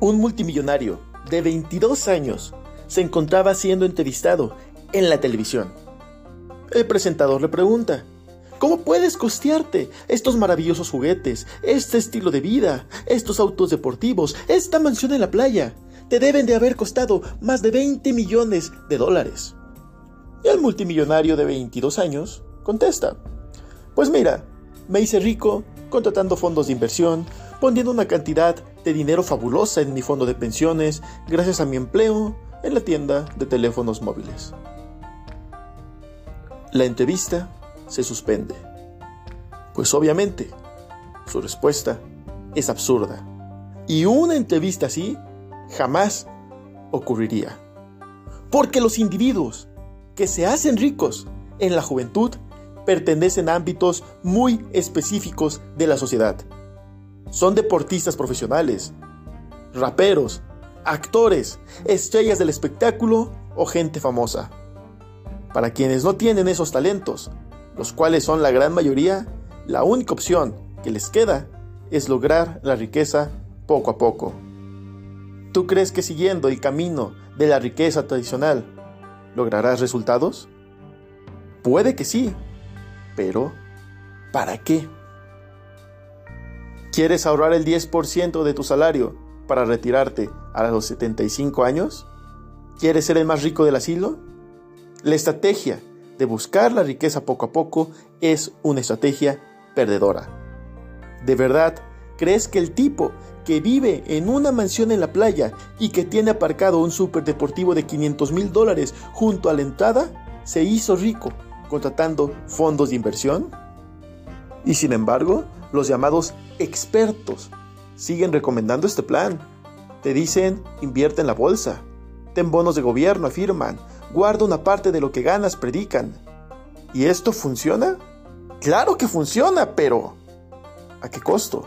Un multimillonario de 22 años se encontraba siendo entrevistado en la televisión. El presentador le pregunta, ¿Cómo puedes costearte estos maravillosos juguetes, este estilo de vida, estos autos deportivos, esta mansión en la playa? Te deben de haber costado más de 20 millones de dólares. Y el multimillonario de 22 años contesta, pues mira, me hice rico contratando fondos de inversión, poniendo una cantidad de dinero fabulosa en mi fondo de pensiones gracias a mi empleo en la tienda de teléfonos móviles. La entrevista se suspende. Pues obviamente, su respuesta es absurda. Y una entrevista así jamás ocurriría. Porque los individuos que se hacen ricos en la juventud pertenecen a ámbitos muy específicos de la sociedad. Son deportistas profesionales, raperos, actores, estrellas del espectáculo o gente famosa. Para quienes no tienen esos talentos, los cuales son la gran mayoría, la única opción que les queda es lograr la riqueza poco a poco. ¿Tú crees que siguiendo el camino de la riqueza tradicional lograrás resultados? Puede que sí, pero ¿para qué? ¿Quieres ahorrar el 10% de tu salario para retirarte a los 75 años? ¿Quieres ser el más rico del asilo? La estrategia de buscar la riqueza poco a poco es una estrategia perdedora. ¿De verdad crees que el tipo que vive en una mansión en la playa y que tiene aparcado un deportivo de 500 mil dólares junto a la entrada se hizo rico contratando fondos de inversión? Y sin embargo, los llamados expertos siguen recomendando este plan. Te dicen invierte en la bolsa, ten bonos de gobierno, afirman, guarda una parte de lo que ganas, predican. ¿Y esto funciona? Claro que funciona, pero ¿a qué costo?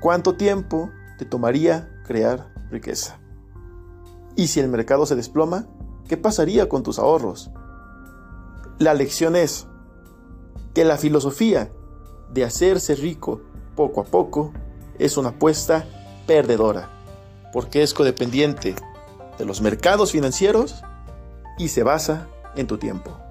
¿Cuánto tiempo te tomaría crear riqueza? Y si el mercado se desploma, ¿qué pasaría con tus ahorros? La lección es que la filosofía de hacerse rico poco a poco es una apuesta perdedora, porque es codependiente de los mercados financieros y se basa en tu tiempo.